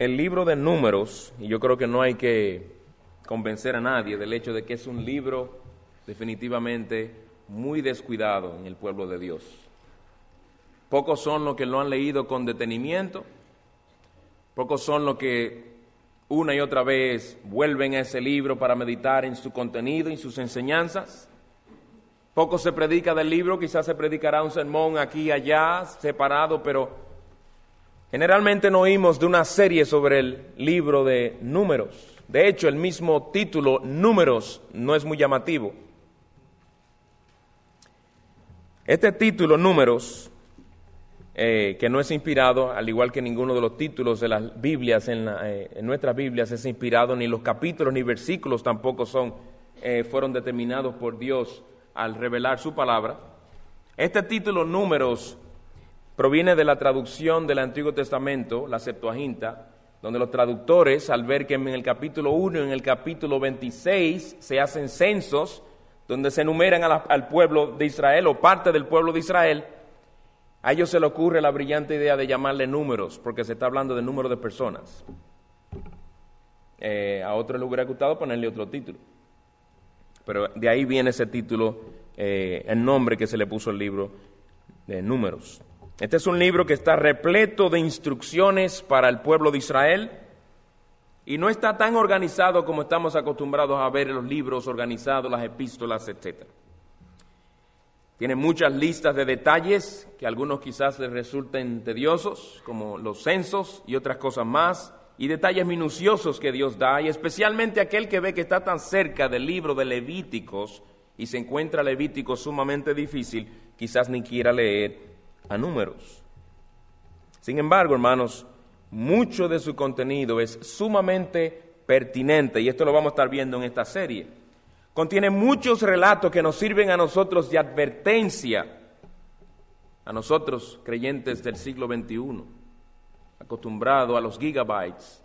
el libro de números, y yo creo que no hay que convencer a nadie del hecho de que es un libro definitivamente muy descuidado en el pueblo de Dios. Pocos son los que lo han leído con detenimiento, pocos son los que una y otra vez vuelven a ese libro para meditar en su contenido, en sus enseñanzas. Poco se predica del libro, quizás se predicará un sermón aquí y allá, separado, pero Generalmente no oímos de una serie sobre el libro de números. De hecho, el mismo título, números, no es muy llamativo. Este título, números, eh, que no es inspirado, al igual que ninguno de los títulos de las Biblias, en, eh, nuestras Biblias es inspirado, ni los capítulos ni versículos tampoco son, eh, fueron determinados por Dios al revelar su palabra. Este título, números, proviene de la traducción del Antiguo Testamento, la Septuaginta, donde los traductores, al ver que en el capítulo 1 y en el capítulo 26 se hacen censos, donde se enumeran al pueblo de Israel o parte del pueblo de Israel, a ellos se le ocurre la brillante idea de llamarle números, porque se está hablando de número de personas. Eh, a otro le hubiera gustado ponerle otro título. Pero de ahí viene ese título, eh, el nombre que se le puso al libro de números. Este es un libro que está repleto de instrucciones para el pueblo de Israel y no está tan organizado como estamos acostumbrados a ver en los libros organizados, las epístolas, etc. Tiene muchas listas de detalles que a algunos quizás les resulten tediosos, como los censos y otras cosas más, y detalles minuciosos que Dios da, y especialmente aquel que ve que está tan cerca del libro de Levíticos y se encuentra Levítico sumamente difícil, quizás ni quiera leer a números. Sin embargo, hermanos, mucho de su contenido es sumamente pertinente y esto lo vamos a estar viendo en esta serie. Contiene muchos relatos que nos sirven a nosotros de advertencia, a nosotros creyentes del siglo XXI, acostumbrados a los gigabytes,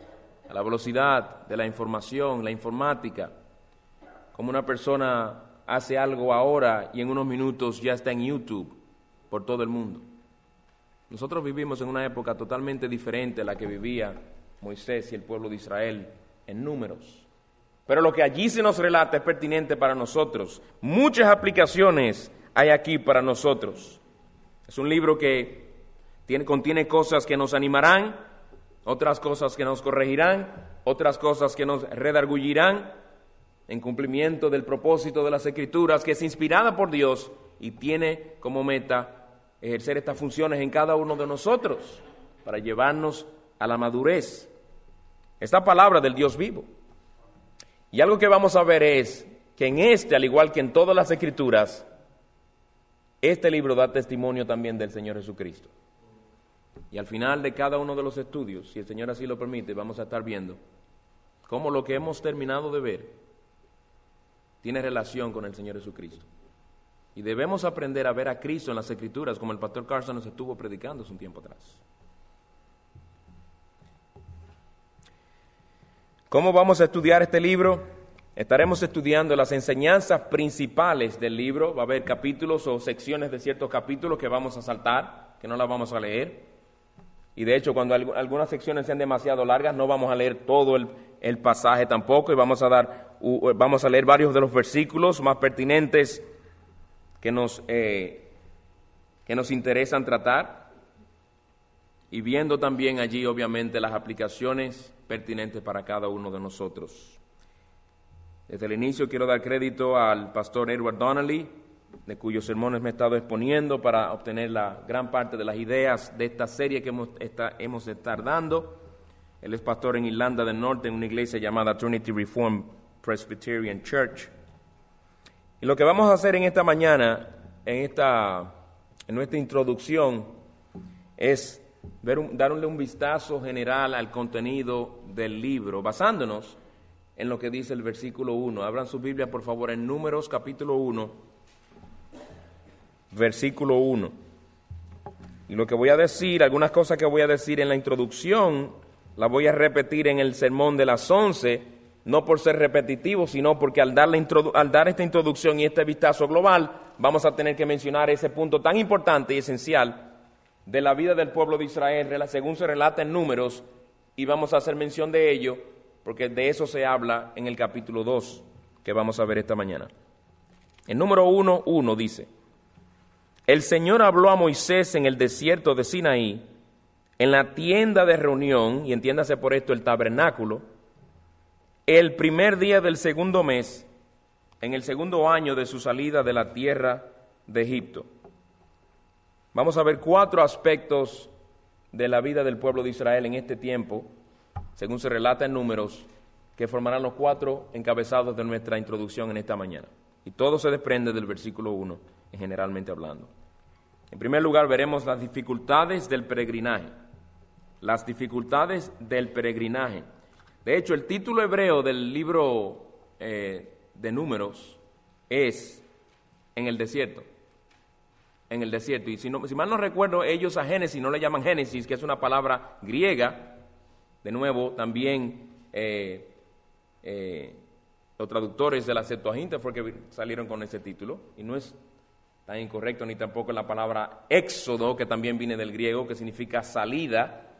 a la velocidad de la información, la informática, como una persona hace algo ahora y en unos minutos ya está en YouTube por todo el mundo. Nosotros vivimos en una época totalmente diferente a la que vivía Moisés y el pueblo de Israel en números. Pero lo que allí se nos relata es pertinente para nosotros. Muchas aplicaciones hay aquí para nosotros. Es un libro que tiene, contiene cosas que nos animarán, otras cosas que nos corregirán, otras cosas que nos redargullirán en cumplimiento del propósito de las Escrituras, que es inspirada por Dios y tiene como meta ejercer estas funciones en cada uno de nosotros para llevarnos a la madurez. Esta palabra del Dios vivo. Y algo que vamos a ver es que en este, al igual que en todas las escrituras, este libro da testimonio también del Señor Jesucristo. Y al final de cada uno de los estudios, si el Señor así lo permite, vamos a estar viendo cómo lo que hemos terminado de ver tiene relación con el Señor Jesucristo. Y debemos aprender a ver a Cristo en las Escrituras, como el pastor Carson nos estuvo predicando hace un tiempo atrás. ¿Cómo vamos a estudiar este libro? Estaremos estudiando las enseñanzas principales del libro. Va a haber capítulos o secciones de ciertos capítulos que vamos a saltar, que no las vamos a leer. Y de hecho, cuando algunas secciones sean demasiado largas, no vamos a leer todo el, el pasaje tampoco y vamos a, dar, vamos a leer varios de los versículos más pertinentes que nos, eh, que nos interesan tratar y viendo también allí obviamente las aplicaciones pertinentes para cada uno de nosotros. Desde el inicio quiero dar crédito al pastor Edward Donnelly, de cuyos sermones me he estado exponiendo para obtener la gran parte de las ideas de esta serie que hemos, hemos de estar dando. Él es pastor en Irlanda del Norte en una iglesia llamada Trinity Reformed Presbyterian Church. Y lo que vamos a hacer en esta mañana, en, esta, en nuestra introducción, es darle un vistazo general al contenido del libro, basándonos en lo que dice el versículo 1. Abran su Biblia, por favor, en Números capítulo 1, versículo 1. Y lo que voy a decir, algunas cosas que voy a decir en la introducción, las voy a repetir en el sermón de las 11 no por ser repetitivo, sino porque al dar, esta introducción y este vistazo global, vamos a tener que mencionar ese punto tan importante y esencial de la vida del pueblo de Israel, según se relata en números, y vamos a hacer mención de ello porque de eso se habla en el capítulo 2 que vamos a ver esta mañana. El número 1, 1 dice, el Señor habló a Moisés en el desierto de Sinaí, en la tienda de reunión, y entiéndase por esto el tabernáculo, el primer día del segundo mes, en el segundo año de su salida de la tierra de Egipto. Vamos a ver cuatro aspectos de la vida del pueblo de Israel en este tiempo, según se relata en números, que formarán los cuatro encabezados de nuestra introducción en esta mañana. Y todo se desprende del versículo 1, generalmente hablando. En primer lugar, veremos las dificultades del peregrinaje. Las dificultades del peregrinaje. De hecho, el título hebreo del libro eh, de números es en el desierto. En el desierto. Y si, mal no recuerdo, ellos a Génesis no le llaman Génesis, que es una palabra griega. De nuevo, también eh, eh, los traductores de la Septuaginta fue que salieron con ese título. Y no es tan incorrecto ni tampoco la palabra éxodo, que también viene del griego, que significa salida.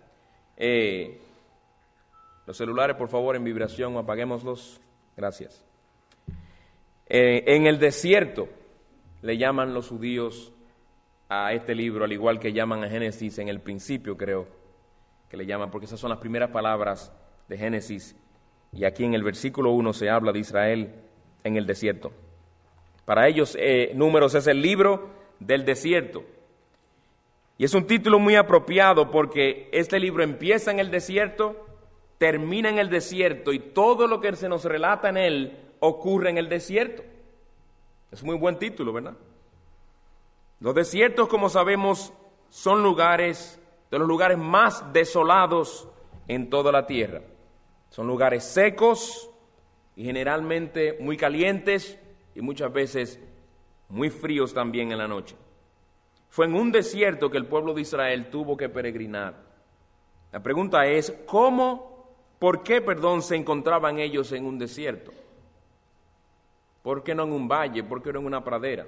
Eh, los celulares, por favor, en vibración, apaguémoslos. Gracias. Eh, en el desierto le llaman los judíos a este libro, al igual que llaman a Génesis en el principio, creo que le llaman, porque esas son las primeras palabras de Génesis. Y aquí en el versículo 1 se habla de Israel en el desierto. Para ellos, eh, Números es el libro del desierto. Y es un título muy apropiado porque este libro empieza en el desierto, termina en el desierto y todo lo que se nos relata en él ocurre en el desierto. Es muy buen título, ¿verdad? Los desiertos, como sabemos, son lugares, de los lugares más desolados en toda la tierra. Son lugares secos y generalmente muy calientes y muchas veces muy fríos también en la noche. Fue en un desierto que el pueblo de Israel tuvo que peregrinar. La pregunta es, ¿cómo, por qué, perdón, se encontraban ellos en un desierto? ¿Por qué no en un valle? ¿Por qué no en una pradera?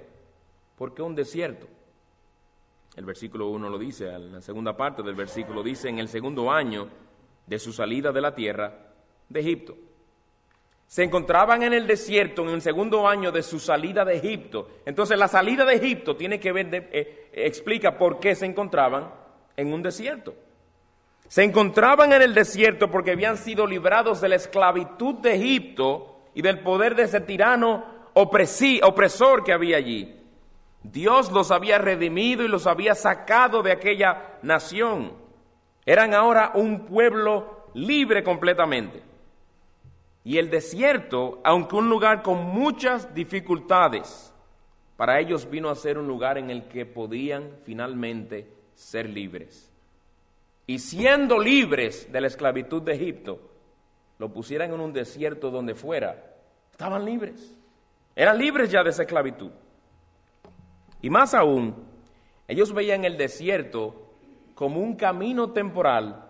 ¿Por qué un desierto? El versículo 1 lo dice, en la segunda parte del versículo dice, en el segundo año de su salida de la tierra de Egipto. Se encontraban en el desierto en el segundo año de su salida de Egipto. Entonces la salida de Egipto tiene que ver, eh, explica por qué se encontraban en un desierto. Se encontraban en el desierto porque habían sido librados de la esclavitud de Egipto y del poder de ese tirano opresor que había allí. Dios los había redimido y los había sacado de aquella nación. Eran ahora un pueblo libre completamente. Y el desierto, aunque un lugar con muchas dificultades, para ellos vino a ser un lugar en el que podían finalmente ser libres. Y siendo libres de la esclavitud de Egipto, lo pusieran en un desierto donde fuera, estaban libres. Eran libres ya de esa esclavitud. Y más aún, ellos veían el desierto como un camino temporal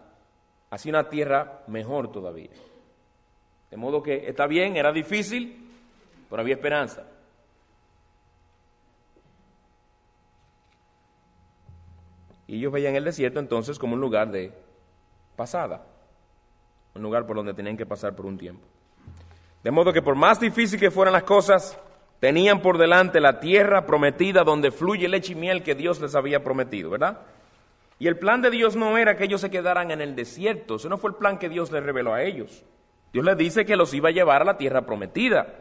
hacia una tierra mejor todavía. De modo que está bien, era difícil, pero había esperanza. Y ellos veían el desierto entonces como un lugar de pasada un lugar por donde tenían que pasar por un tiempo. De modo que por más difícil que fueran las cosas, tenían por delante la tierra prometida donde fluye leche y miel que Dios les había prometido, ¿verdad? Y el plan de Dios no era que ellos se quedaran en el desierto, ese no fue el plan que Dios les reveló a ellos. Dios les dice que los iba a llevar a la tierra prometida.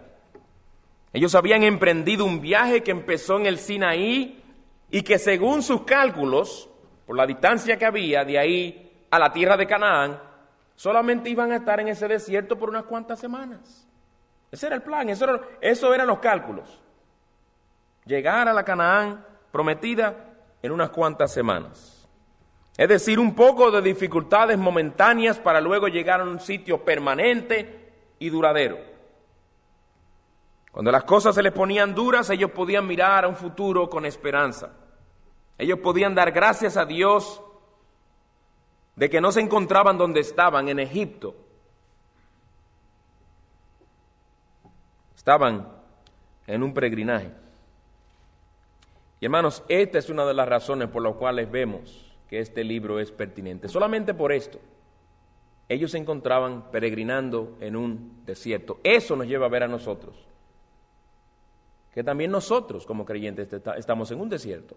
Ellos habían emprendido un viaje que empezó en el Sinaí y que según sus cálculos, por la distancia que había de ahí a la tierra de Canaán, solamente iban a estar en ese desierto por unas cuantas semanas. Ese era el plan, eso, eso eran los cálculos. Llegar a la Canaán prometida en unas cuantas semanas. Es decir, un poco de dificultades momentáneas para luego llegar a un sitio permanente y duradero. Cuando las cosas se les ponían duras, ellos podían mirar a un futuro con esperanza. Ellos podían dar gracias a Dios de que no se encontraban donde estaban, en Egipto. Estaban en un peregrinaje. Y hermanos, esta es una de las razones por las cuales vemos que este libro es pertinente. Solamente por esto. ellos se encontraban peregrinando en un desierto. Eso nos lleva a ver a nosotros, que también nosotros como creyentes estamos en un desierto.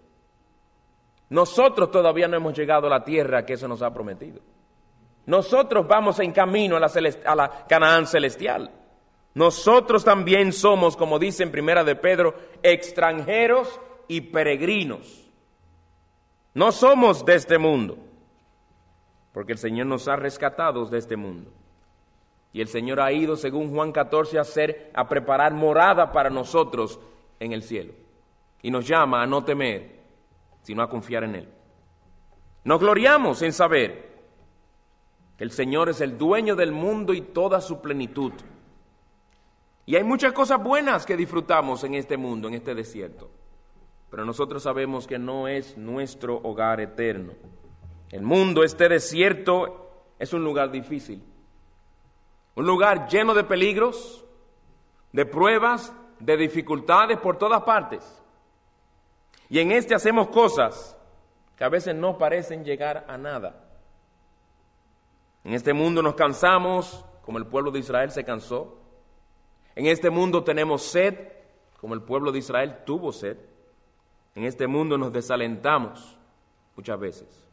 Nosotros todavía no hemos llegado a la tierra que eso nos ha prometido. Nosotros vamos en camino a la, a la Canaán celestial. Nosotros también somos, como dice en Primera de Pedro, extranjeros y peregrinos. No somos de este mundo, porque el Señor nos ha rescatado de este mundo. Y el Señor ha ido, según Juan 14, a hacer, a preparar morada para nosotros en el cielo. Y nos llama a no temer, sino a confiar en Él. Nos gloriamos en saber que el Señor es el dueño del mundo y toda su plenitud. Y hay muchas cosas buenas que disfrutamos en este mundo, en este desierto. Pero nosotros sabemos que no es nuestro hogar eterno. El mundo, este desierto, es un lugar difícil. Un lugar lleno de peligros, de pruebas, de dificultades por todas partes. Y en este hacemos cosas que a veces no parecen llegar a nada. En este mundo nos cansamos, como el pueblo de Israel se cansó. En este mundo tenemos sed, como el pueblo de Israel tuvo sed. En este mundo nos desalentamos muchas veces.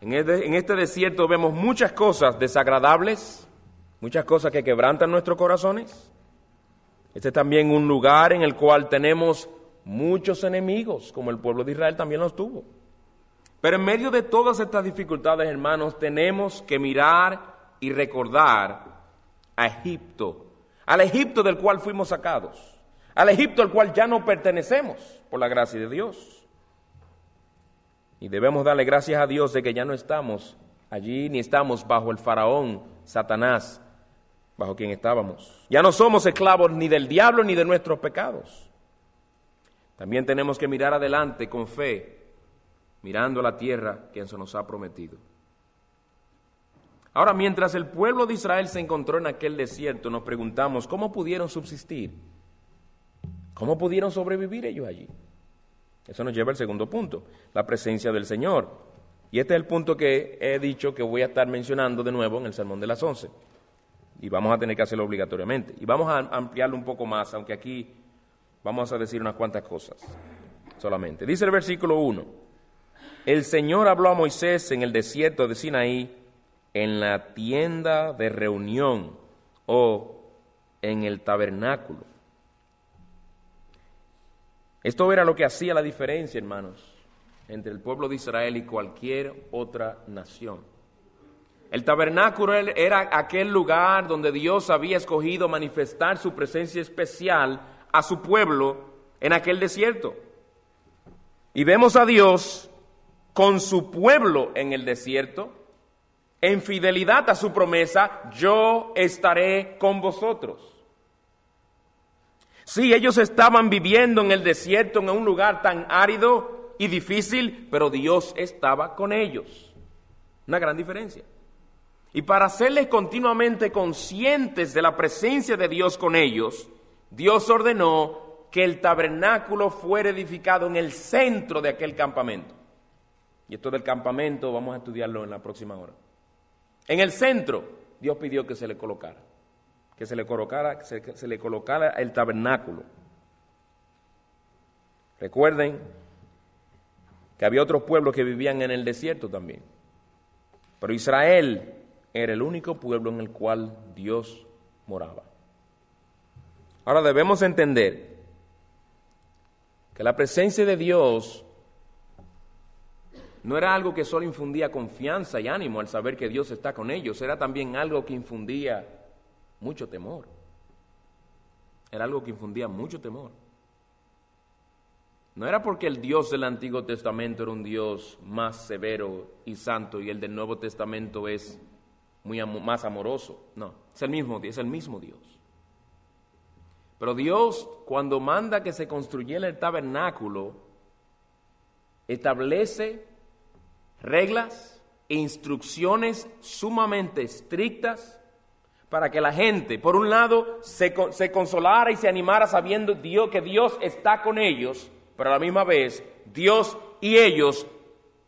Este, en este, desierto vemos muchas cosas desagradables, muchas cosas que quebrantan nuestros corazones. Este es también un lugar en el cual tenemos muchos enemigos, como el pueblo de Israel también los tuvo. Pero en medio de todas estas dificultades, hermanos, tenemos que mirar y recordar a Egipto, al Egipto del cual fuimos sacados, al Egipto al cual ya no pertenecemos por la gracia de Dios. Y debemos darle gracias a Dios de que ya no estamos allí ni estamos bajo el faraón Satanás, bajo quien estábamos. Ya no somos esclavos ni del diablo ni de nuestros pecados. También tenemos que mirar adelante con fe mirando la tierra que se nos ha prometido. Ahora, mientras el pueblo de Israel se encontró en aquel desierto, nos preguntamos, ¿cómo pudieron subsistir? ¿Cómo pudieron sobrevivir ellos allí? Eso nos lleva al segundo punto, la presencia del Señor. Y este es el punto que he dicho que voy a estar mencionando de nuevo en el Sermón de las Once. Y vamos a tener que hacerlo obligatoriamente. Y vamos a ampliarlo un poco más, aunque aquí vamos a decir unas cuantas cosas solamente. Dice el versículo 1. El Señor habló a Moisés en el desierto de Sinaí, en la tienda de reunión o en el tabernáculo. Esto era lo que hacía la diferencia, hermanos, entre el pueblo de Israel y cualquier otra nación. El tabernáculo era aquel lugar donde Dios había escogido manifestar su presencia especial a su pueblo en aquel desierto. Y vemos a Dios con su pueblo en el desierto, en fidelidad a su promesa, yo estaré con vosotros. Sí, ellos estaban viviendo en el desierto, en un lugar tan árido y difícil, pero Dios estaba con ellos. Una gran diferencia. Y para hacerles continuamente conscientes de la presencia de Dios con ellos, Dios ordenó que el tabernáculo fuera edificado en el centro de aquel campamento. Y esto del campamento vamos a estudiarlo en la próxima hora. En el centro, Dios pidió que se le colocara, que se le colocara, se, se le colocara el tabernáculo. Recuerden que había otros pueblos que vivían en el desierto también. Pero Israel era el único pueblo en el cual Dios moraba. Ahora debemos entender que la presencia de Dios no era algo que solo infundía confianza y ánimo al saber que Dios está con ellos, era también algo que infundía mucho temor. Era algo que infundía mucho temor. No era porque el Dios del Antiguo Testamento era un Dios más severo y santo y el del Nuevo Testamento es muy más amoroso. No, es el mismo, es el mismo Dios. Pero Dios, cuando manda que se construyera el tabernáculo, establece reglas e instrucciones sumamente estrictas para que la gente, por un lado, se, se, consolara y se animara sabiendo Dios, que Dios está con ellos, pero a la misma vez Dios y ellos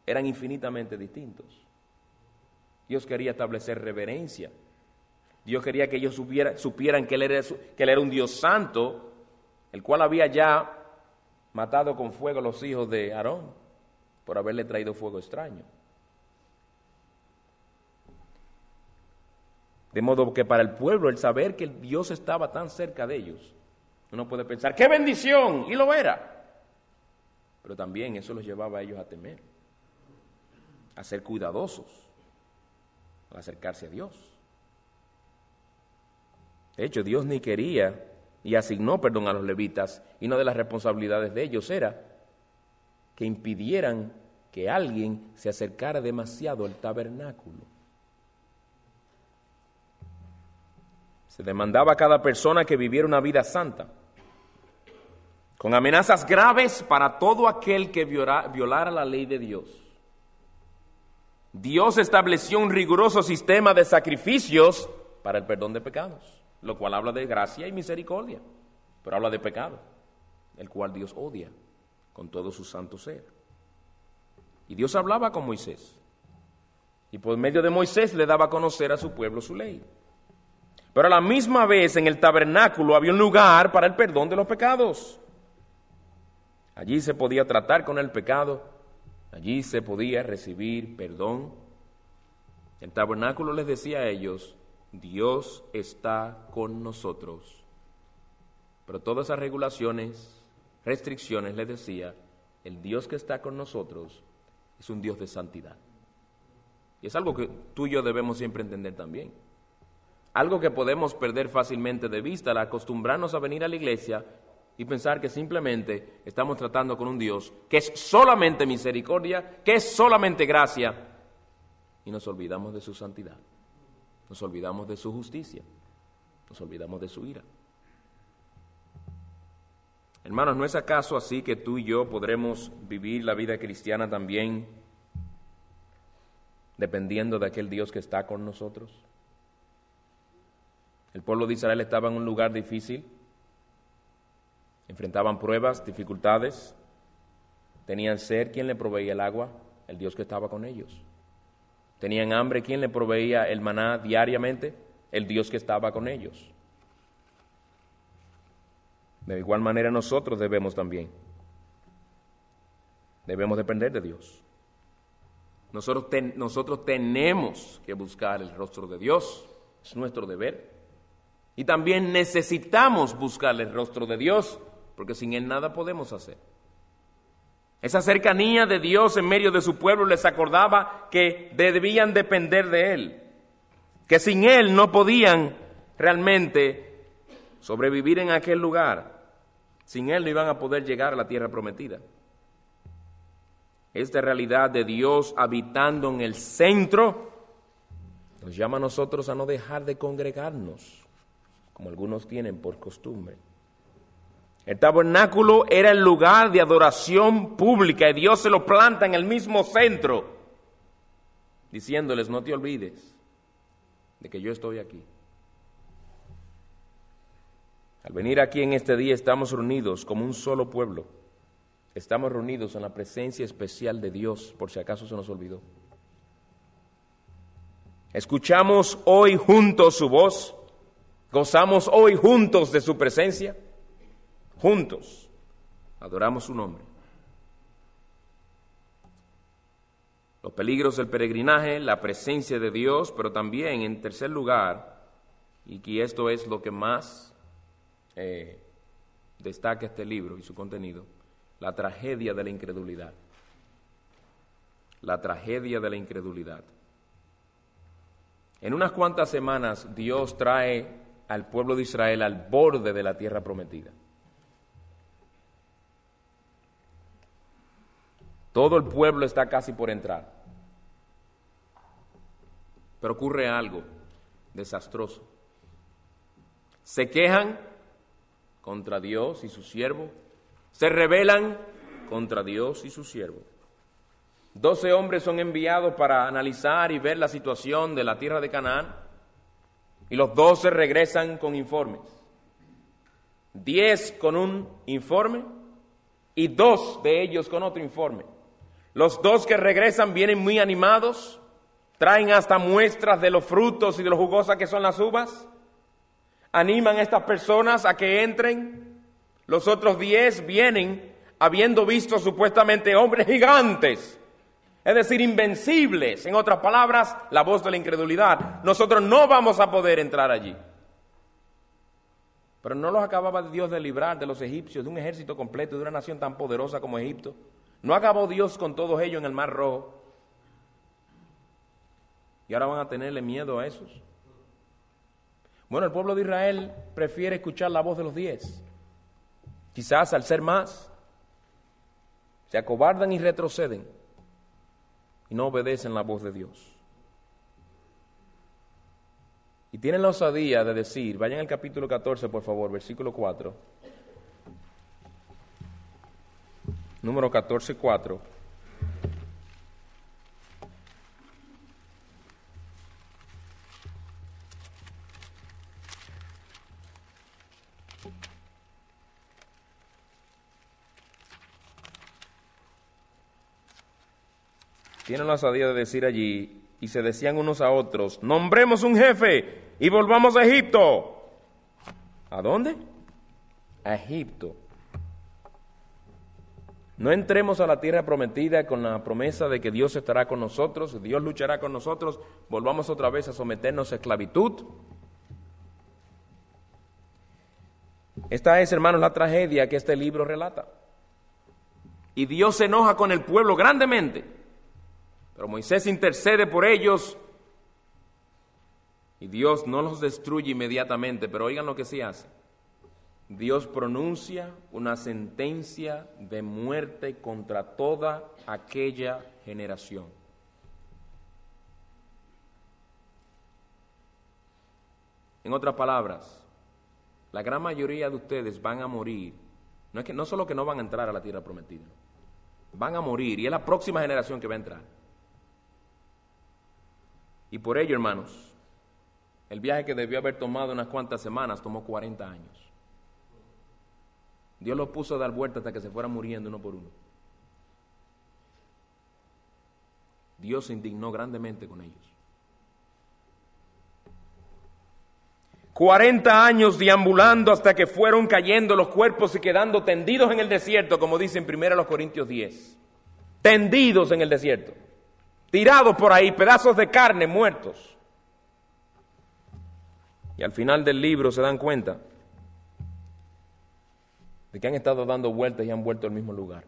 eran infinitamente distintos. Dios quería establecer reverencia. Dios quería que ellos supieran que él, era, un Dios santo, el cual había ya matado con fuego a los hijos de Aarón por haberle traído fuego extraño. De modo que para el pueblo el saber que Dios estaba tan cerca de ellos, uno puede pensar, ¡qué bendición! Y lo era. Pero también eso los llevaba a ellos a temer, a ser cuidadosos, a acercarse a Dios. De hecho, Dios ni quería y asignó perdón a los levitas, y una de las responsabilidades de ellos era que impidieran que alguien se acercara demasiado al tabernáculo. Se demandaba a cada persona que viviera una vida santa, con amenazas graves para todo aquel que violara la ley de Dios. Dios estableció un riguroso sistema de sacrificios para el perdón de pecados, lo cual habla de gracia y misericordia, pero habla de pecado, el cual Dios odia con todo su santo ser. Y Dios hablaba con Moisés, y por medio de Moisés le daba a conocer a su pueblo su ley. Pero a la misma vez en el tabernáculo había un lugar para el perdón de los pecados. Allí se podía tratar con el pecado, allí se podía recibir perdón. El tabernáculo les decía a ellos, Dios está con nosotros. Pero todas esas regulaciones, restricciones, les decía, el Dios que está con nosotros es un Dios de santidad. Y es algo que tú y yo debemos siempre entender también. Algo que podemos perder fácilmente de vista al acostumbrarnos a venir a la iglesia y pensar que simplemente estamos tratando con un Dios que es solamente misericordia, que es solamente gracia, y nos olvidamos de su santidad, nos olvidamos de su justicia, nos olvidamos de su ira. Hermanos, ¿no es acaso así que tú y yo podremos vivir la vida cristiana también dependiendo de aquel Dios que está con nosotros? El pueblo de Israel estaba en un lugar difícil, enfrentaban pruebas, dificultades, tenían sed, ¿quién le proveía el agua? El Dios que estaba con ellos. Tenían hambre, ¿quién le proveía el maná diariamente? El Dios que estaba con ellos. De igual manera nosotros debemos también. Debemos depender de Dios. Nosotros, nosotros tenemos que buscar el rostro de Dios. Es nuestro deber. Y también necesitamos buscar el rostro de Dios, porque sin Él nada podemos hacer. Esa cercanía de Dios en medio de su pueblo les acordaba que debían depender de Él, que sin Él no podían realmente sobrevivir en aquel lugar. Sin Él no iban a poder llegar a la tierra prometida. Esta realidad de Dios habitando en el centro nos llama a nosotros a no dejar de congregarnos como algunos tienen por costumbre. El tabernáculo era el lugar de adoración pública y Dios se lo planta en el mismo centro, diciéndoles, no te olvides de que yo estoy aquí. Al venir aquí en este día estamos reunidos como un solo pueblo. Estamos reunidos en la presencia especial de Dios, por si acaso se nos olvidó. Escuchamos hoy juntos su voz Gozamos hoy juntos de su presencia, juntos adoramos su nombre. Los peligros del peregrinaje, la presencia de Dios, pero también en tercer lugar, y que esto es lo que más eh, destaca este libro y su contenido, la tragedia de la incredulidad. La tragedia de la incredulidad. En unas cuantas semanas Dios trae al pueblo de Israel al borde de la tierra prometida. Todo el pueblo está casi por entrar. Pero ocurre algo desastroso. Se quejan contra Dios y su siervo. Se rebelan contra Dios y su siervo. Doce hombres son enviados para analizar y ver la situación de la tierra de Canaán. Y los doce regresan con informes. Diez con un informe y dos de ellos con otro informe. Los dos que regresan vienen muy animados, traen hasta muestras de los frutos y de lo jugosas que son las uvas, animan a estas personas a que entren, los otros diez vienen habiendo visto supuestamente hombres gigantes, es decir, invencibles, en otras palabras, la voz de la incredulidad. Nosotros no vamos a poder entrar allí. Pero no los acababa Dios de librar de los egipcios, de un ejército completo, de una nación tan poderosa como Egipto. No acabó Dios con todos ellos en el Mar Rojo. Y ahora van a tenerle miedo a esos. Bueno, el pueblo de Israel prefiere escuchar la voz de los diez. Quizás al ser más, se acobardan y retroceden y no obedecen la voz de Dios. Y tienen la osadía de decir, vayan al capítulo 14, por favor, versículo 4. Número 14, 4. Tienen la osadía de decir allí, y se decían unos a otros, nombremos un jefe y volvamos a Egipto. ¿A dónde? A Egipto. No entremos a la tierra prometida con la promesa de que Dios estará con nosotros, Dios luchará con nosotros, volvamos otra vez a someternos a esclavitud. Esta es, hermanos, la tragedia que este libro relata. Y Dios se enoja con el pueblo grandemente pero Moisés intercede por ellos y Dios no los destruye inmediatamente, pero oigan lo que sí hace. Dios pronuncia una sentencia de muerte contra toda aquella generación. En otras palabras, la gran mayoría de ustedes van a morir. No, es que, no solo que no van a entrar a la tierra prometida, van a morir y es la próxima generación que va a entrar. Y por ello, hermanos, el viaje que debió haber tomado unas cuantas semanas tomó 40 años. Dios los puso a dar vueltas hasta que se fueran muriendo uno por uno. Dios se indignó grandemente con ellos. 40 años deambulando hasta que fueron cayendo los cuerpos y quedando tendidos en el desierto, como dice en 1 Corintios 10. Tendidos en el desierto tirados por ahí, pedazos de carne muertos. Y al final del libro se dan cuenta de que han estado dando vueltas y han vuelto al mismo lugar.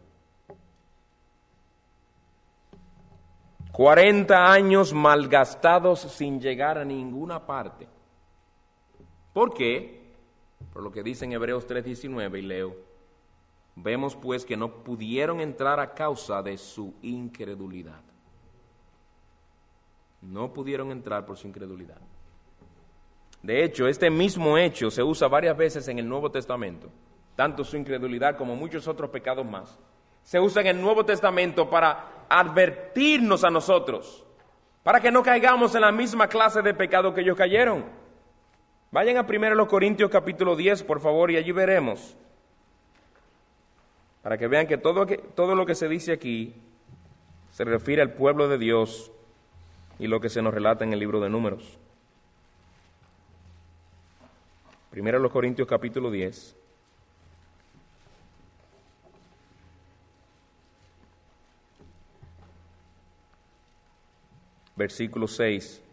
40 años malgastados sin llegar a ninguna parte. ¿Por qué? Por lo que dice en Hebreos 3:19 y leo, vemos pues que no pudieron entrar a causa de su incredulidad no pudieron entrar por su incredulidad. De hecho, este mismo hecho se usa varias veces en el Nuevo Testamento, tanto su incredulidad como muchos otros pecados más. Se usa en el Nuevo Testamento para advertirnos a nosotros, para que no caigamos en la misma clase de pecado que ellos cayeron. Vayan a 1 Corintios capítulo 10, por favor, y allí veremos, para que vean que todo, todo lo que se dice aquí se refiere al pueblo de Dios y lo que se nos relata en el libro de Números. Primero los Corintios capítulo 10. Versículo 6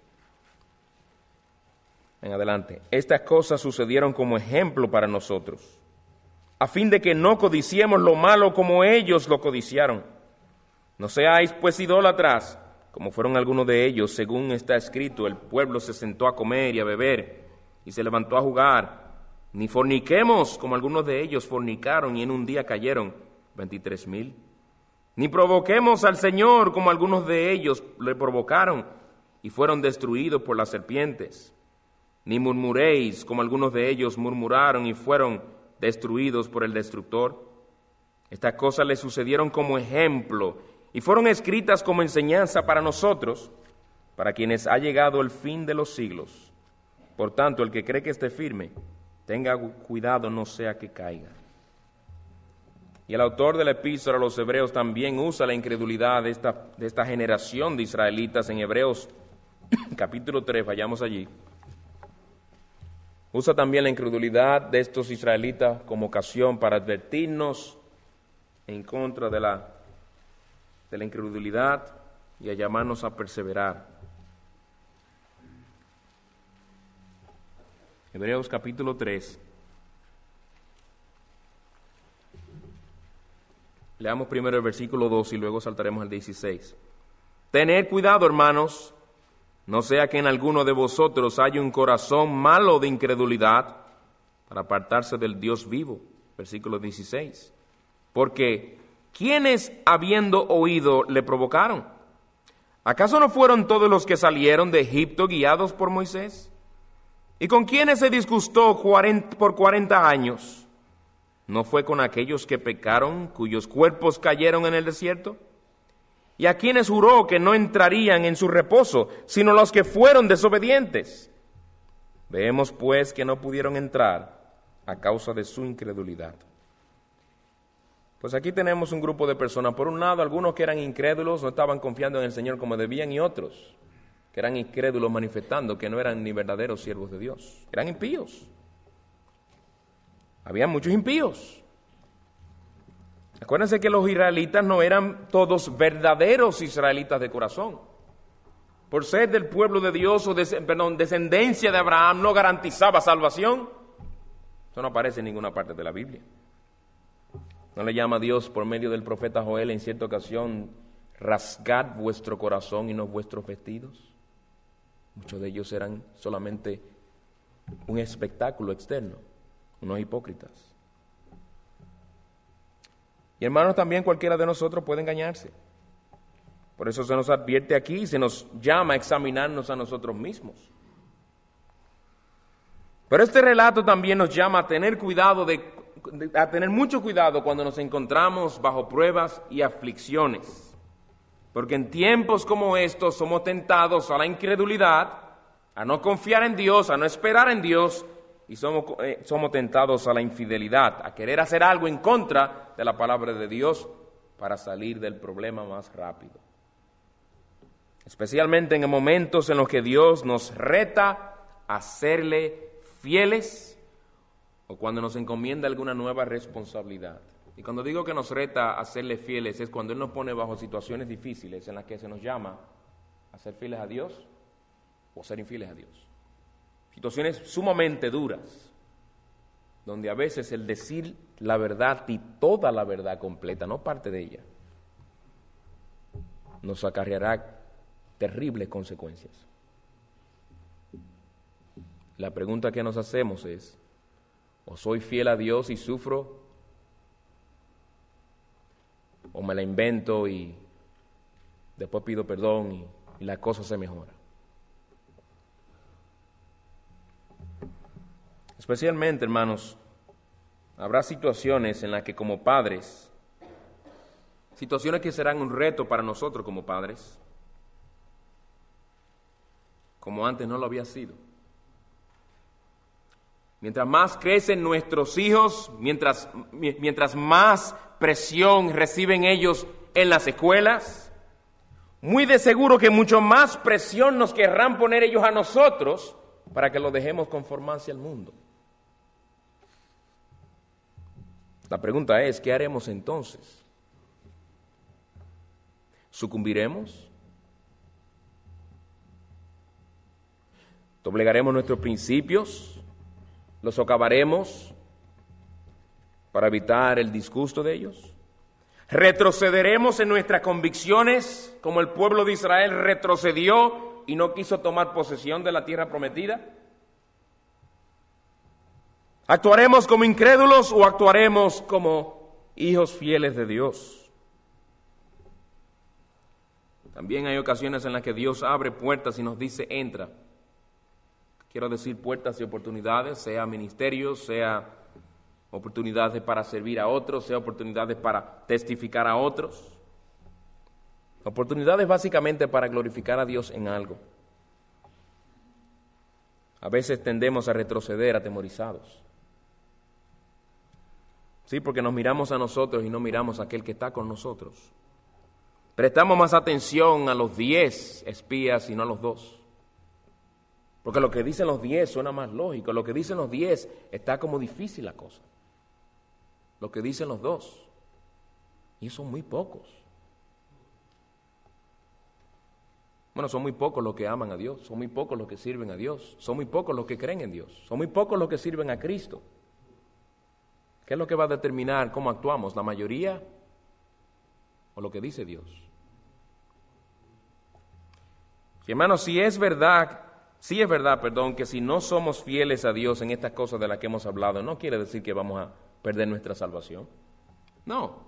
en adelante. Estas cosas sucedieron como ejemplo para nosotros, a fin de que no codiciemos lo malo como ellos lo codiciaron. No seáis pues idólatras como fueron algunos de ellos, según está escrito, el pueblo se sentó a comer y a beber y se levantó a jugar. Ni forniquemos, como algunos de ellos fornicaron y en un día cayeron veintitrés mil. Ni provoquemos al Señor, como algunos de ellos le provocaron y fueron destruidos por las serpientes. Ni murmuréis, como algunos de ellos murmuraron y fueron destruidos por el destructor. Estas cosas le sucedieron como ejemplo y fueron escritas como enseñanza para nosotros, para quienes ha llegado el fin de los siglos. Por tanto, el que cree que esté firme, tenga cuidado no sea que caiga. Y el autor de la epístola a los hebreos también usa la incredulidad de esta, de esta generación de israelitas en Hebreos capítulo 3, vayamos allí. Usa también la incredulidad de estos israelitas como ocasión para advertirnos en contra de la, de la incredulidad y a llamarnos a perseverar. Hebreos capítulo 3. Leamos primero el versículo 2 y luego saltaremos al 16. Tened cuidado, hermanos, no sea que en alguno de vosotros haya un corazón malo de incredulidad para apartarse del Dios vivo. Versículo 16. Porque, ¿quiénes habiendo oído le provocaron? ¿Acaso no fueron todos los que salieron de Egipto guiados por Moisés? ¿Y con quiénes se disgustó por cuarenta años? ¿No fue con aquellos que pecaron, cuyos cuerpos cayeron en el desierto? y a quienes juró que no entrarían en su reposo, sino los que fueron desobedientes. Vemos pues que no pudieron entrar a causa de su incredulidad. Pues aquí tenemos un grupo de personas, por un lado algunos que eran incrédulos, no estaban confiando en el Señor como debían, y otros que eran incrédulos manifestando que no eran ni verdaderos siervos de Dios, eran impíos. Había muchos impíos. Acuérdense que los israelitas no eran todos verdaderos israelitas de corazón. Por ser del pueblo de Dios o perdón, descendencia de Abraham no garantizaba salvación. Eso no aparece en ninguna parte de la Biblia. No le llama a Dios por medio del profeta Joel en cierta ocasión, rasgad vuestro corazón y no vuestros vestidos. Muchos de ellos eran solamente un espectáculo externo, unos hipócritas. Y hermanos, también cualquiera de nosotros puede engañarse. Por eso se nos advierte aquí y se nos llama a examinarnos a nosotros mismos. Pero este relato también nos llama a tener cuidado de, a tener mucho cuidado cuando nos encontramos bajo pruebas y aflicciones. Porque en tiempos como estos somos tentados a la incredulidad, a no confiar en Dios, a no esperar en Dios y somos, eh, somos tentados a la infidelidad, a querer hacer algo en contra de la palabra de Dios para salir del problema más rápido. Especialmente en momentos en los que Dios nos reta a serle fieles o cuando nos encomienda alguna nueva responsabilidad. Y cuando digo que nos reta a serle fieles es cuando Él nos pone bajo situaciones difíciles en las que se nos llama a ser fieles a Dios o ser infieles a Dios situaciones sumamente duras, donde a veces el decir la verdad y toda la verdad completa, no parte de ella, nos acarreará terribles consecuencias. La pregunta que nos hacemos es, ¿o soy fiel a Dios y sufro? ¿O me la invento y después pido perdón y, y la cosa se mejora? Especialmente, hermanos, habrá situaciones en las que como padres, situaciones que serán un reto para nosotros como padres, como antes no lo había sido. Mientras más crecen nuestros hijos, mientras, mientras más presión reciben ellos en las escuelas, muy de seguro que mucho más presión nos querrán poner ellos a nosotros para que lo dejemos conformarse al mundo. La pregunta es, ¿qué haremos entonces? ¿Sucumbiremos? ¿Doblegaremos nuestros principios? ¿Los socavaremos para evitar el disgusto de ellos? ¿Retrocederemos en nuestras convicciones como el pueblo de Israel retrocedió y no quiso tomar posesión de la tierra prometida? ¿Actuaremos como incrédulos o actuaremos como hijos fieles de Dios? También hay ocasiones en las que Dios abre puertas y nos dice, entra. Quiero decir puertas y oportunidades, sea ministerios, sea oportunidades para servir a otros, sea oportunidades para testificar a otros. Oportunidades básicamente para glorificar a Dios en algo. A veces tendemos a retroceder atemorizados. Sí, porque nos miramos a nosotros y no miramos a aquel que está con nosotros. Prestamos más atención a los diez espías y no a los dos. Porque lo que dicen los diez suena más lógico. Lo que dicen los diez está como difícil la cosa. Lo que dicen los dos. Y son muy pocos. Bueno, son muy pocos los que aman a Dios, son muy pocos los que sirven a Dios, son muy pocos los que creen en Dios, son muy pocos los que sirven a Cristo. ¿Qué es lo que va a determinar cómo actuamos? ¿La mayoría o lo que dice Dios? Y hermanos, si es verdad, si es verdad, perdón, que si no somos fieles a Dios en estas cosas de las que hemos hablado, no quiere decir que vamos a perder nuestra salvación. No,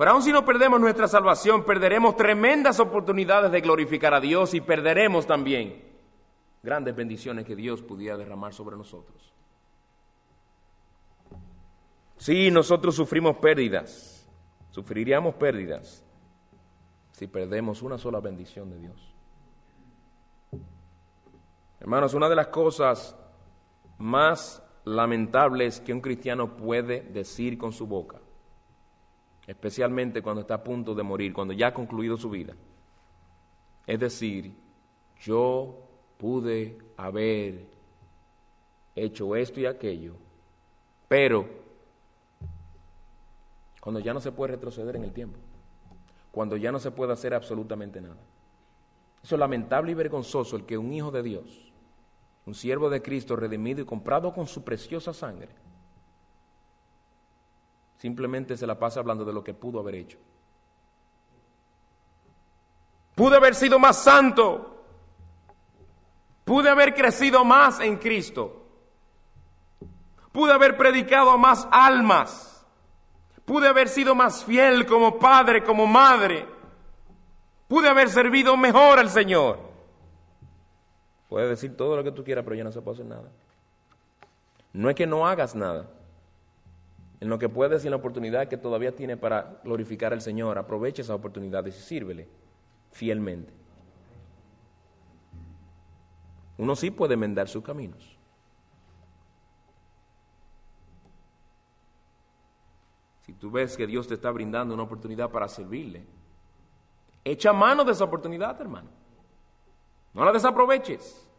pero aun si no perdemos nuestra salvación, perderemos tremendas oportunidades de glorificar a Dios y perderemos también grandes bendiciones que Dios pudiera derramar sobre nosotros. Sí, nosotros sufrimos pérdidas, sufriríamos pérdidas si perdemos una sola bendición de Dios. Hermanos, una de las cosas más lamentables que un cristiano puede decir con su boca especialmente cuando está a punto de morir, cuando ya ha concluido su vida. Es decir, yo pude haber hecho esto y aquello, pero cuando ya no se puede retroceder en el tiempo, cuando ya no se puede hacer absolutamente nada. Eso es lamentable y vergonzoso el que un hijo de Dios, un siervo de Cristo redimido y comprado con su preciosa sangre, simplemente se la pasa hablando de lo que pudo haber hecho. Pude haber sido más santo. Pude haber crecido más en Cristo. Pude haber predicado a más almas. Pude haber sido más fiel como padre, como madre. Pude haber servido mejor al Señor. Puedes decir todo lo que tú quieras, pero ya no se puede hacer nada. No es que no hagas nada en lo que puedes y en la oportunidad que todavía tiene para glorificar al Señor, aprovecha esa oportunidad y sírvele fielmente. Uno sí puede enmendar sus caminos. Si tú ves que Dios te está brindando una oportunidad para servirle, echa mano de esa oportunidad, hermano. No la desaproveches.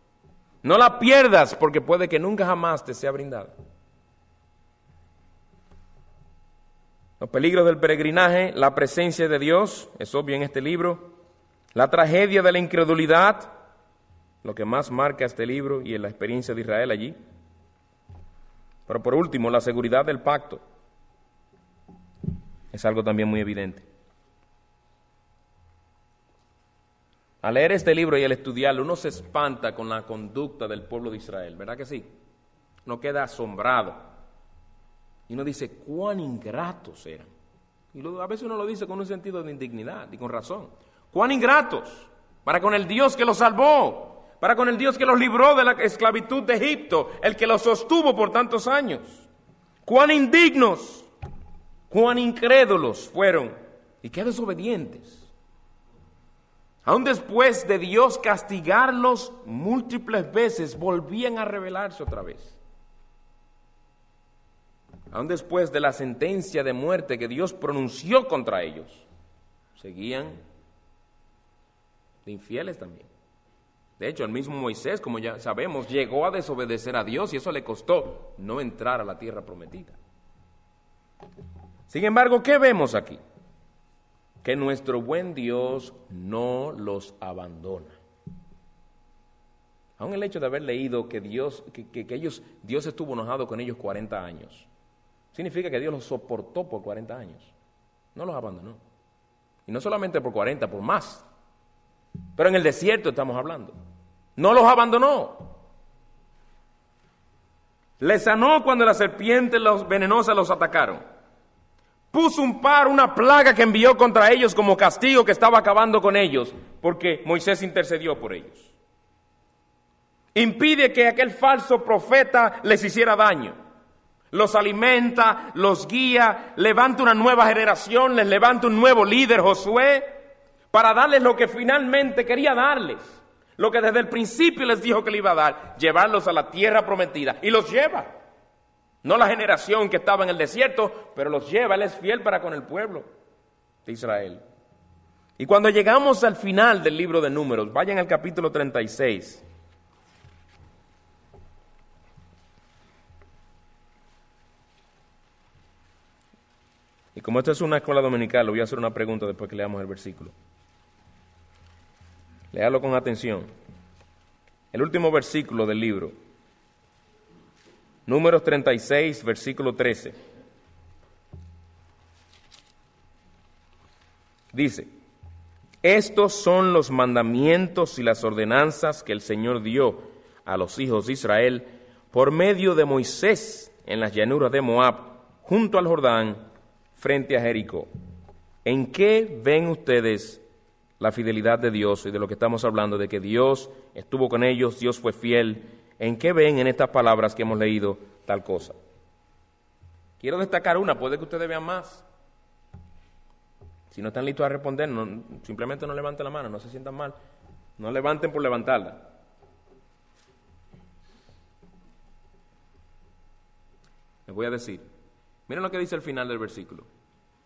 No la pierdas porque puede que nunca jamás te sea brindada. Los peligros del peregrinaje, la presencia de Dios, es obvio en este libro, la tragedia de la incredulidad, lo que más marca este libro y en la experiencia de Israel allí. Pero por último, la seguridad del pacto es algo también muy evidente. Al leer este libro y al estudiarlo, uno se espanta con la conducta del pueblo de Israel, ¿verdad que sí? Uno queda asombrado. Y uno dice, cuán ingratos eran. Y a veces uno lo dice con un sentido de indignidad y con razón. Cuán ingratos para con el Dios que los salvó, para con el Dios que los libró de la esclavitud de Egipto, el que los sostuvo por tantos años. Cuán indignos, cuán incrédulos fueron y qué desobedientes. Aún después de Dios castigarlos múltiples veces, volvían a rebelarse otra vez aun después de la sentencia de muerte que Dios pronunció contra ellos, seguían de infieles también. De hecho, el mismo Moisés, como ya sabemos, llegó a desobedecer a Dios y eso le costó no entrar a la tierra prometida. Sin embargo, ¿qué vemos aquí? Que nuestro buen Dios no los abandona. Aún el hecho de haber leído que Dios, que, ellos, Dios estuvo enojado con ellos 40 años, significa que Dios los soportó por 40 años. No los abandonó. Y no solamente por 40, por más. Pero en el desierto estamos hablando. No los abandonó. Les sanó cuando las serpientes venenosas los atacaron. Puso un par, una plaga que envió contra ellos como castigo que estaba acabando con ellos, porque Moisés intercedió por ellos. Impide que aquel falso profeta les hiciera daño los alimenta, los guía, levanta una nueva generación, les levanta un nuevo líder, Josué, para darles lo que finalmente quería darles, lo que desde el principio les dijo que le iba a dar, llevarlos a la tierra prometida, y los lleva. No la generación que estaba en el desierto, pero los lleva, Él es fiel para con el pueblo de Israel. Y cuando llegamos al final del libro de números, vayan al capítulo 36. Y como esto es una escuela dominical, le voy a hacer una pregunta después que leamos el versículo. Léalo con atención. El último versículo del libro. Números 36, versículo 13. Dice, estos son los mandamientos y las ordenanzas que el Señor dio a los hijos de Israel por medio de Moisés en las llanuras de Moab, junto al Jordán, frente a Jericó. ¿En qué ven ustedes la fidelidad de Dios y de lo que estamos hablando, de que Dios estuvo con ellos, Dios fue fiel? ¿En qué ven en estas palabras que hemos leído tal cosa? Quiero destacar una, puede que ustedes vean más. Si no están listos a responder, simplemente no levanten la mano, no se sientan mal. No levanten por levantarla. Les voy a decir, miren lo que dice el final del versículo.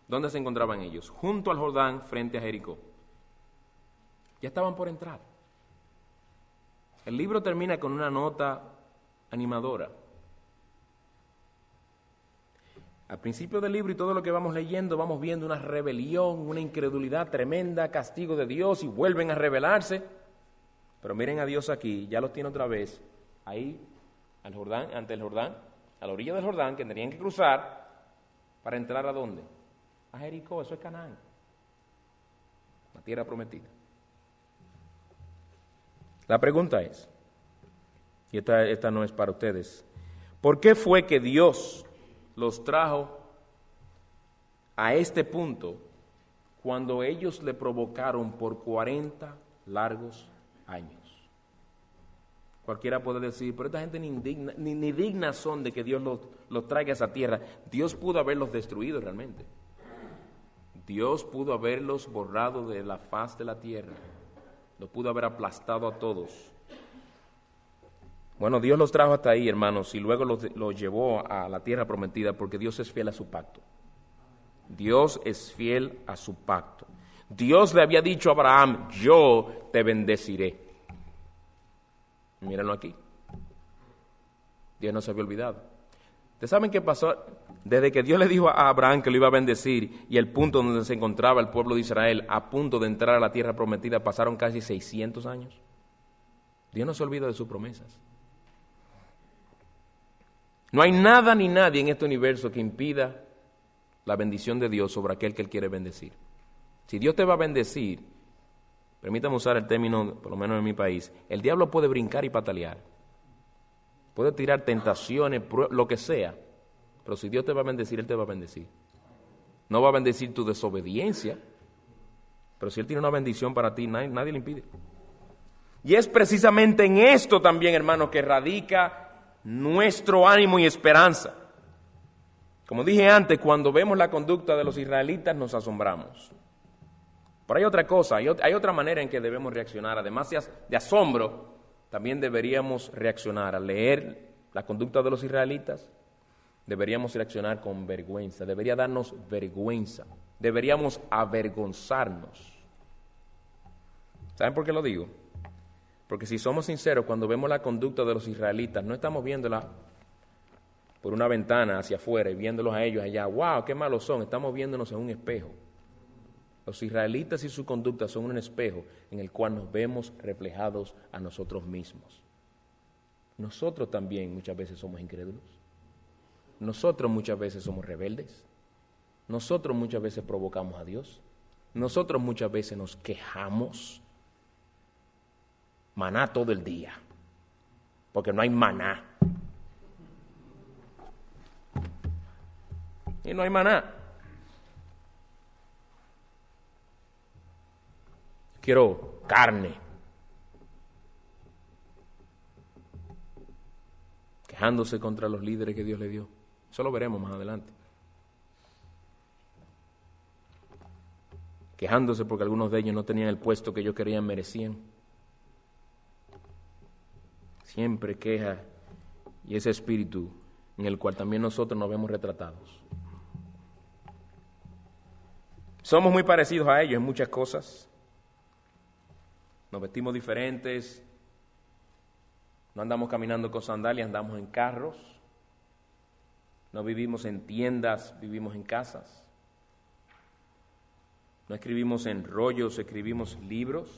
¿Dónde se encontraban ellos? Junto al Jordán, frente a Jericó. Ya estaban por entrar. El libro termina con una nota animadora. Al principio del libro y todo lo que vamos leyendo, vamos viendo una rebelión, una incredulidad tremenda, castigo de Dios y vuelven a rebelarse. Pero miren a Dios aquí, ya los tiene otra vez, ahí, al Jordán, ante el Jordán, a la orilla del Jordán, que tenían que cruzar para entrar a dónde? A Jericó, eso es Canaán, la tierra prometida. La pregunta es, y esta, esta no es para ustedes, ¿por qué fue que Dios los trajo a este punto cuando ellos le provocaron por 40 largos años. Cualquiera puede decir, pero esta gente ni, digna, ni, dignas son de que Dios los, los traiga a esa tierra. Dios pudo haberlos destruido realmente. Dios pudo haberlos borrado de la faz de la tierra. Lo pudo haber aplastado a todos. Bueno, Dios los trajo hasta ahí, hermanos, y luego los, llevó a la tierra prometida porque Dios es fiel a su pacto. Dios es fiel a su pacto. Dios le había dicho a Abraham, yo te bendeciré. Mírenlo aquí. Dios no se había olvidado. ¿Ustedes saben qué pasó? Desde que Dios le dijo a Abraham que lo iba a bendecir y el punto donde se encontraba el pueblo de Israel a punto de entrar a la tierra prometida pasaron casi 600 años. Dios no se olvida de sus promesas. No hay nada ni nadie en este universo que impida la bendición de Dios sobre aquel que Él quiere bendecir. Si Dios te va a bendecir, permítame usar el término, por lo menos en mi país, el diablo puede brincar y patalear. Puede tirar tentaciones, lo que sea. Pero si Dios te va a bendecir, Él te va a bendecir. No va a bendecir tu desobediencia, pero si Él tiene una bendición para ti, nadie, nadie le impide. Y es precisamente en esto también, hermano, que radica nuestro ánimo y esperanza. Como dije antes, cuando vemos la conducta de los israelitas nos asombramos. Pero hay otra cosa, hay, otra manera en que debemos reaccionar. Además de asombro, también deberíamos reaccionar al leer la conducta de los israelitas. Deberíamos reaccionar con vergüenza, debería darnos vergüenza, deberíamos avergonzarnos. ¿Saben por qué lo digo? Porque si somos sinceros, cuando vemos la conducta de los israelitas, no estamos viéndola por una ventana hacia afuera y viéndolos a ellos allá, wow, qué malos son, estamos viéndonos en un espejo. Los israelitas y su conducta son un espejo en el cual nos vemos reflejados a nosotros mismos. Nosotros también muchas veces somos incrédulos. Nosotros muchas veces somos rebeldes. Nosotros muchas veces provocamos a Dios. Nosotros muchas veces nos quejamos maná todo el día, porque no hay maná. Y no hay maná. Quiero carne. Quejándose contra los líderes que Dios le dio. Eso lo veremos más adelante. Quejándose porque algunos de ellos no tenían el puesto que ellos querían, merecían siempre queja y ese espíritu en el cual también nosotros nos vemos retratados. Somos muy parecidos a ellos en muchas cosas. Nos vestimos diferentes. No andamos caminando con sandalias, andamos en carros. No vivimos en tiendas, vivimos en casas. No escribimos en rollos, escribimos libros.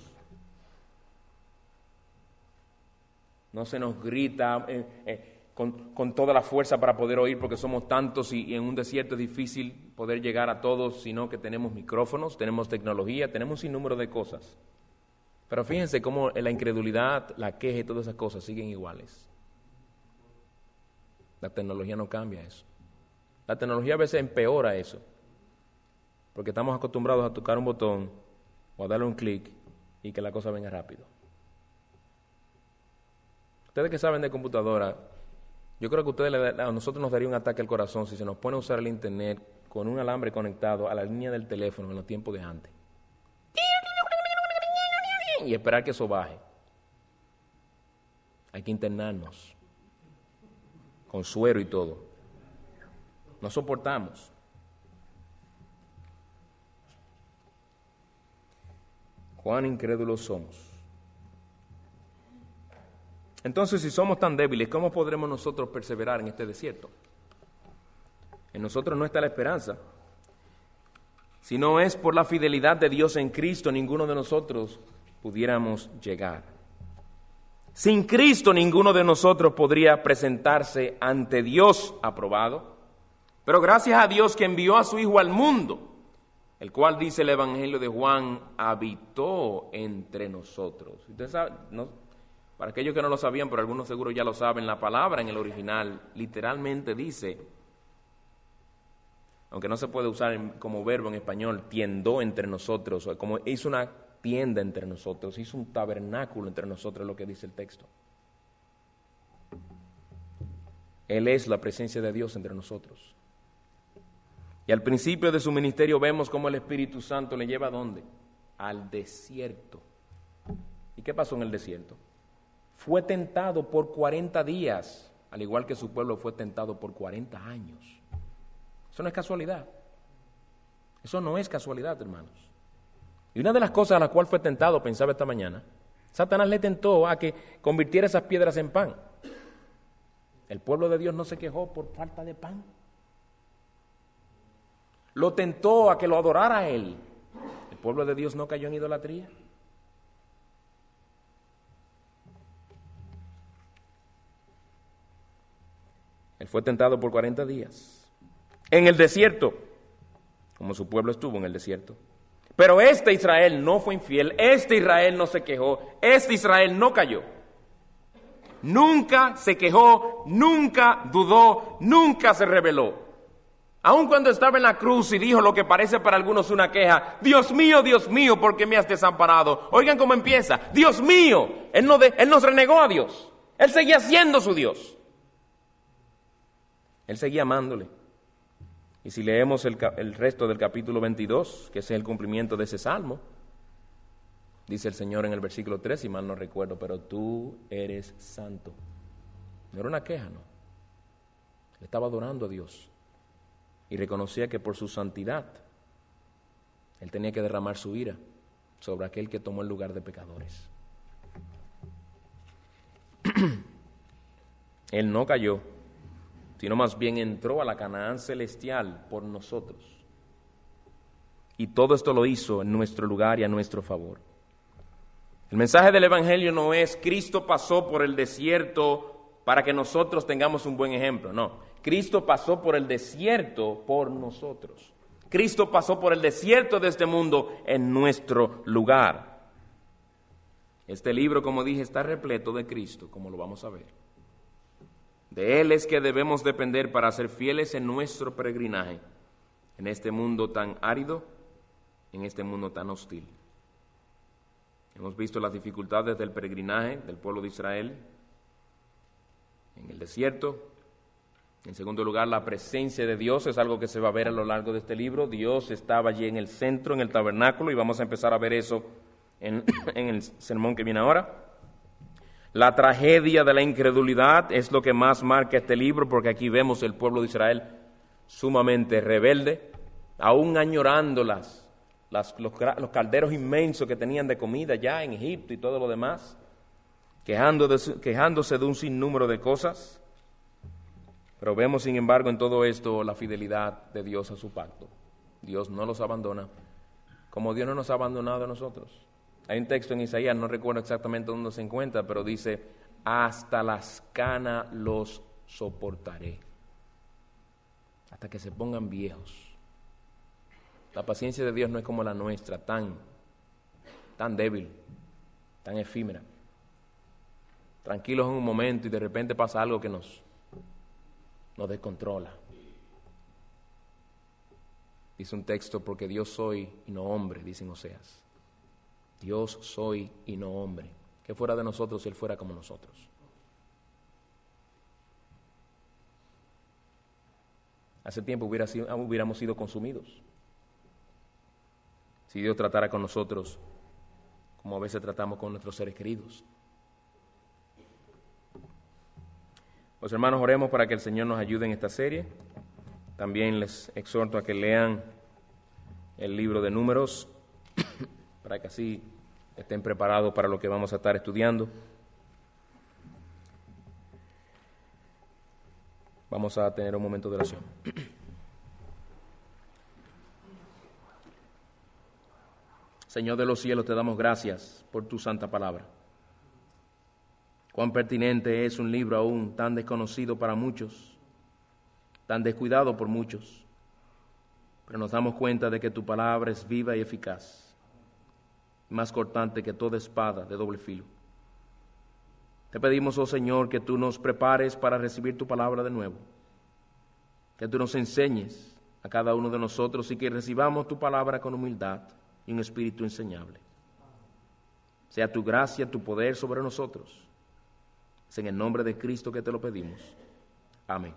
No se nos grita eh, eh, con, toda la fuerza para poder oír porque somos tantos y, en un desierto es difícil poder llegar a todos, sino que tenemos micrófonos, tenemos tecnología, tenemos un sinnúmero de cosas. Pero fíjense cómo la incredulidad, la queja y todas esas cosas siguen iguales. La tecnología no cambia eso. La tecnología a veces empeora eso. Porque estamos acostumbrados a tocar un botón o a darle un clic y que la cosa venga rápido. Ustedes que saben de computadora, yo creo que ustedes a nosotros nos daría un ataque al corazón si se nos pone a usar el internet con un alambre conectado a la línea del teléfono en los tiempos de antes. Y esperar que eso baje. Hay que internarnos con suero y todo. No soportamos. Cuán incrédulos somos. Entonces, si somos tan débiles, ¿cómo podremos nosotros perseverar en este desierto? En nosotros no está la esperanza. Si no es por la fidelidad de Dios en Cristo, ninguno de nosotros pudiéramos llegar. Sin Cristo ninguno de nosotros podría presentarse ante Dios aprobado. Pero gracias a Dios que envió a su Hijo al mundo, el cual dice el Evangelio de Juan, habitó entre nosotros. Usted sabe, no, para aquellos que no lo sabían, pero algunos seguro ya lo saben, la palabra en el original literalmente dice, aunque no se puede usar como verbo en español, tiendó entre nosotros, como hizo una tienda entre nosotros, hizo un tabernáculo entre nosotros, lo que dice el texto. Él es la presencia de Dios entre nosotros. Y al principio de su ministerio vemos cómo el Espíritu Santo le lleva a dónde? Al desierto. ¿Y qué pasó en el desierto? fue tentado por 40 días, al igual que su pueblo fue tentado por 40 años. Eso no es casualidad. Eso no es casualidad, hermanos. Y una de las cosas a la cual fue tentado, pensaba esta mañana, Satanás le tentó a que convirtiera esas piedras en pan. El pueblo de Dios no se quejó por falta de pan. Lo tentó a que lo adorara a él. El pueblo de Dios no cayó en idolatría. Él fue tentado por 40 días. En el desierto, como su pueblo estuvo en el desierto. Pero este Israel no fue infiel, este Israel no se quejó, este Israel no cayó. Nunca se quejó, nunca dudó, nunca se rebeló. Aun cuando estaba en la cruz y dijo lo que parece para algunos una queja, Dios mío, Dios mío, ¿por qué me has desamparado? Oigan cómo empieza, Dios mío, él, no él nos renegó a Dios, él seguía siendo su Dios. Él seguía amándole. Y si leemos el, el, resto del capítulo 22, que es el cumplimiento de ese salmo, dice el Señor en el versículo 3, si mal no recuerdo, pero tú eres santo. No era una queja, no. Estaba adorando a Dios y reconocía que por su santidad él tenía que derramar su ira sobre aquel que tomó el lugar de pecadores. él no cayó sino más bien entró a la Canaán celestial por nosotros. Y todo esto lo hizo en nuestro lugar y a nuestro favor. El mensaje del Evangelio no es Cristo pasó por el desierto para que nosotros tengamos un buen ejemplo, no. Cristo pasó por el desierto por nosotros. Cristo pasó por el desierto de este mundo en nuestro lugar. Este libro, como dije, está repleto de Cristo, como lo vamos a ver. De Él es que debemos depender para ser fieles en nuestro peregrinaje, en este mundo tan árido, en este mundo tan hostil. Hemos visto las dificultades del peregrinaje del pueblo de Israel en el desierto. En segundo lugar, la presencia de Dios es algo que se va a ver a lo largo de este libro. Dios estaba allí en el centro, en el tabernáculo, y vamos a empezar a ver eso en, el sermón que viene ahora. La tragedia de la incredulidad es lo que más marca este libro, porque aquí vemos el pueblo de Israel sumamente rebelde, aún añorando las, los, calderos inmensos que tenían de comida ya en Egipto y todo lo demás, quejándose de un sinnúmero de cosas. Pero vemos, sin embargo, en todo esto la fidelidad de Dios a su pacto. Dios no los abandona, como Dios no nos ha abandonado a nosotros. Hay un texto en Isaías, no recuerdo exactamente dónde se encuentra, pero dice, hasta las canas los soportaré, hasta que se pongan viejos. La paciencia de Dios no es como la nuestra, tan, tan débil, tan efímera. Tranquilos en un momento y de repente pasa algo que nos, nos descontrola. Dice un texto, porque Dios soy y no hombre, dicen Oseas. Dios soy y no hombre. Que fuera de nosotros si Él fuera como nosotros. Hace tiempo hubiera sido, hubiéramos sido consumidos. Si Dios tratara con nosotros como a veces tratamos con nuestros seres queridos. Los hermanos, oremos para que el Señor nos ayude en esta serie. También les exhorto a que lean el libro de números para que así estén preparados para lo que vamos a estar estudiando. Vamos a tener un momento de oración. Señor de los cielos, te damos gracias por tu santa palabra. Cuán pertinente es un libro aún tan desconocido para muchos tan descuidado por muchos, pero nos damos cuenta de que tu palabra es viva y eficaz, más cortante que toda espada de doble filo. Te pedimos, oh Señor, que tú nos prepares para recibir tu palabra de nuevo, que tú nos enseñes a cada uno de nosotros y que recibamos tu palabra con humildad y un espíritu enseñable. Sea tu gracia, tu poder sobre nosotros. Es en el nombre de Cristo que te lo pedimos. Amén.